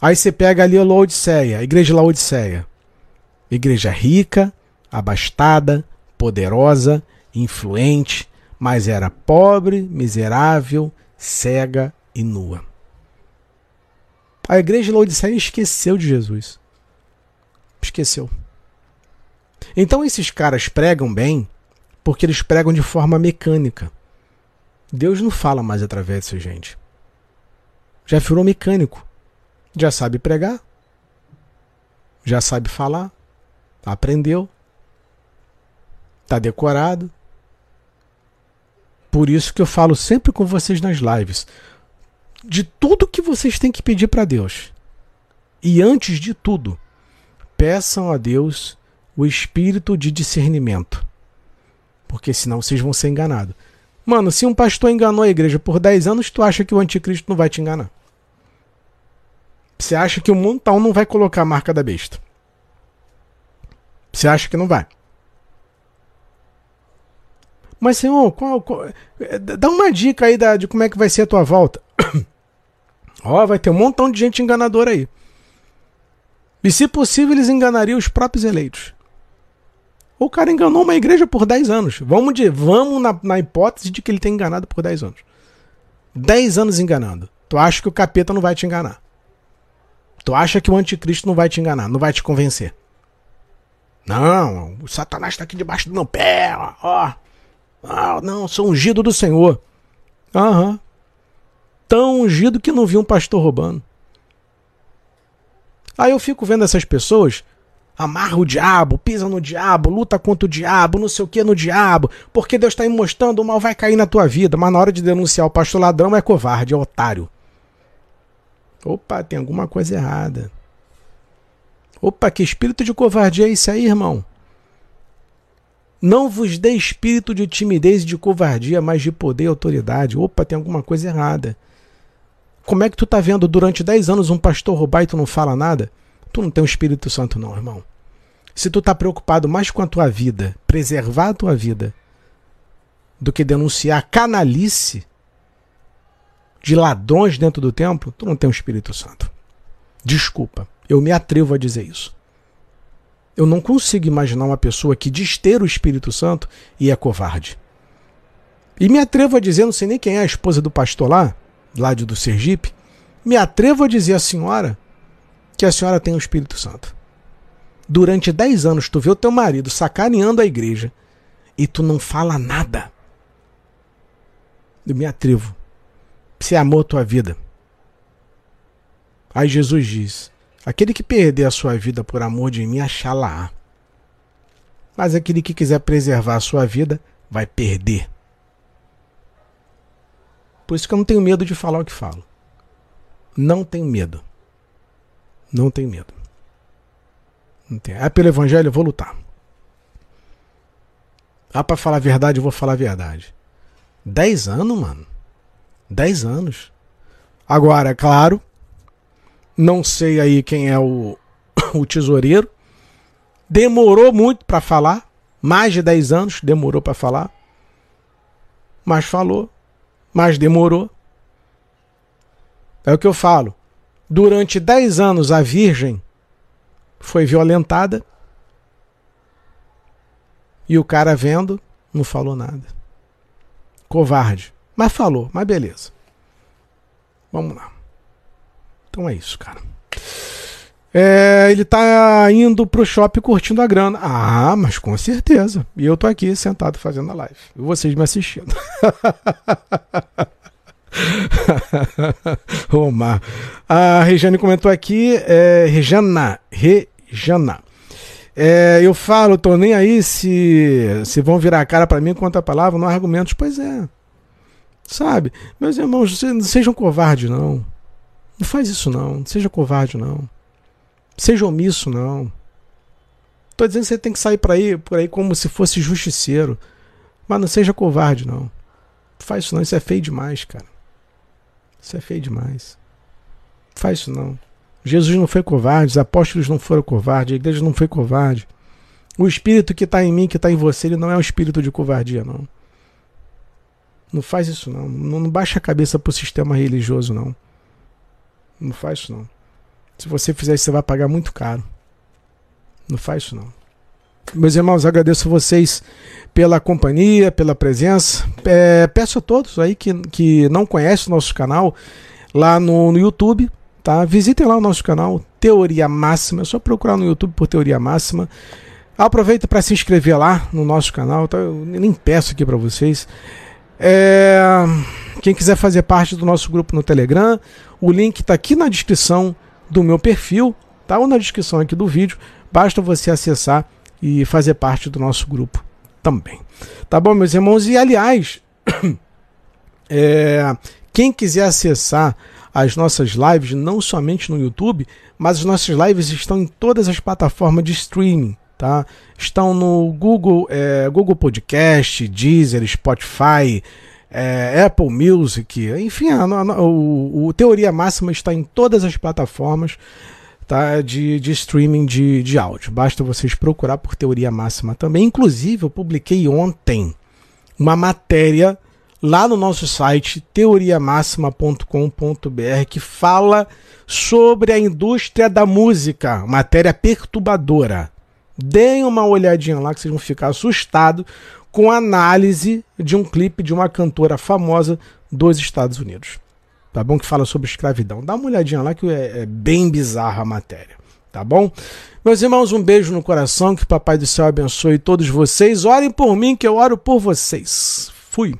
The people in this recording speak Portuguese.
Aí você pega ali a Laodiceia, a igreja de Laodiceia. Igreja rica, abastada, poderosa, influente, mas era pobre, miserável, cega e nua. A igreja de Laodiceia esqueceu de Jesus. Esqueceu. Então esses caras pregam bem porque eles pregam de forma mecânica. Deus não fala mais através dessa gente. Já virou mecânico. Já sabe pregar. Já sabe falar. Aprendeu. Está decorado. Por isso que eu falo sempre com vocês nas lives. De tudo que vocês têm que pedir para Deus. E antes de tudo, peçam a Deus o espírito de discernimento. Porque senão vocês vão ser enganados. Mano, se um pastor enganou a igreja por 10 anos, tu acha que o anticristo não vai te enganar? Você acha que o montão não vai colocar a marca da besta? Você acha que não vai? Mas, Senhor, qual, qual, dá uma dica aí da, de como é que vai ser a tua volta. Ó, oh, vai ter um montão de gente enganadora aí. E se possível, eles enganariam os próprios eleitos. O cara enganou uma igreja por 10 anos. Vamos, de, vamos na, na hipótese de que ele tem enganado por 10 anos. 10 anos enganando. Tu acha que o capeta não vai te enganar. Tu acha que o anticristo não vai te enganar, não vai te convencer. Não, o Satanás está aqui debaixo do meu pé, ó. Ah, não, sou ungido do Senhor. Aham. Tão ungido que não vi um pastor roubando. Aí eu fico vendo essas pessoas amarra o diabo, pisa no diabo, luta contra o diabo, não sei o que no diabo, porque Deus está aí mostrando o mal vai cair na tua vida, mas na hora de denunciar o pastor ladrão é covarde, é otário. Opa, tem alguma coisa errada. Opa, que espírito de covardia é esse aí, irmão? Não vos dê espírito de timidez e de covardia, mas de poder e autoridade. Opa, tem alguma coisa errada. Como é que tu tá vendo durante 10 anos um pastor roubar e tu não fala nada? Tu não tem o Espírito Santo, não, irmão. Se tu tá preocupado mais com a tua vida, preservar a tua vida, do que denunciar canalice de ladrões dentro do templo, tu não tem o Espírito Santo. Desculpa, eu me atrevo a dizer isso. Eu não consigo imaginar uma pessoa que diz ter o Espírito Santo e é covarde. E me atrevo a dizer, não sei nem quem é a esposa do pastor lá, lá do Sergipe, me atrevo a dizer à senhora que a senhora tem o Espírito Santo. Durante 10 anos tu vê o teu marido sacaneando a igreja e tu não fala nada. Eu me atrevo. Se amou tua vida. Aí Jesus diz: Aquele que perder a sua vida por amor de mim, achá-la. Mas aquele que quiser preservar a sua vida, vai perder. Por isso que eu não tenho medo de falar o que falo. Não tenho medo. Não tenho medo. Não tenho. É pelo evangelho, eu vou lutar. Ah, para falar a verdade, eu vou falar a verdade. Dez anos, mano. Dez anos. Agora, claro, não sei aí quem é o, o tesoureiro. Demorou muito para falar. Mais de dez anos demorou para falar. Mas falou. Mas demorou. É o que eu falo. Durante dez anos a Virgem foi violentada e o cara vendo não falou nada. Covarde. Mas falou, mas beleza. Vamos lá. Então é isso, cara. É, ele tá indo pro shopping curtindo a grana. Ah, mas com certeza. E eu tô aqui sentado fazendo a live. E vocês me assistindo. Omar. A Rejane comentou aqui, é, Rejana, Rejana. É, eu falo, tô nem aí se, se vão virar a cara para mim quanto a palavra, não há argumentos. Pois é. Sabe? Meus irmãos, não sejam covardes, não. Não faz isso, não. Não seja covarde, não. Seja omisso, não. Tô dizendo que você tem que sair por aí, por aí como se fosse justiceiro. Mas não seja covarde, não. Não faz isso, não. Isso é feio demais, cara. Isso é feio demais. Não faz isso não. Jesus não foi covarde, os apóstolos não foram covardes, a igreja não foi covarde. O espírito que está em mim, que está em você, ele não é um espírito de covardia, não. Não faz isso não. Não, não baixa a cabeça para o sistema religioso, não. Não faz isso não. Se você fizer isso, você vai pagar muito caro. Não faz isso não. Meus irmãos, agradeço vocês pela companhia, pela presença. É, peço a todos aí que, que não conhecem o nosso canal lá no, no YouTube, tá? Visitem lá o nosso canal, Teoria Máxima. É só procurar no YouTube por Teoria Máxima. Aproveita para se inscrever lá no nosso canal, tá? Eu nem peço aqui para vocês. É... Quem quiser fazer parte do nosso grupo no Telegram, o link está aqui na descrição do meu perfil, tá? Ou na descrição aqui do vídeo. Basta você acessar e fazer parte do nosso grupo também. Tá bom, meus irmãos? E aliás, é... quem quiser acessar as nossas lives, não somente no YouTube, mas as nossas lives estão em todas as plataformas de streaming tá? Estão no Google, é, Google Podcast, Deezer, Spotify, é, Apple Music, enfim, a, a, o, o, Teoria Máxima está em todas as plataformas tá, de, de streaming de, de áudio. Basta vocês procurar por Teoria Máxima também. Inclusive, eu publiquei ontem uma matéria lá no nosso site teoriamáxima.com.br que fala sobre a indústria da música, matéria perturbadora. Deem uma olhadinha lá que vocês vão ficar assustados com a análise de um clipe de uma cantora famosa dos Estados Unidos. Tá bom? Que fala sobre escravidão. Dá uma olhadinha lá que é, é bem bizarra a matéria. Tá bom? Meus irmãos, um beijo no coração. Que o Papai do Céu abençoe todos vocês. Orem por mim, que eu oro por vocês. Fui.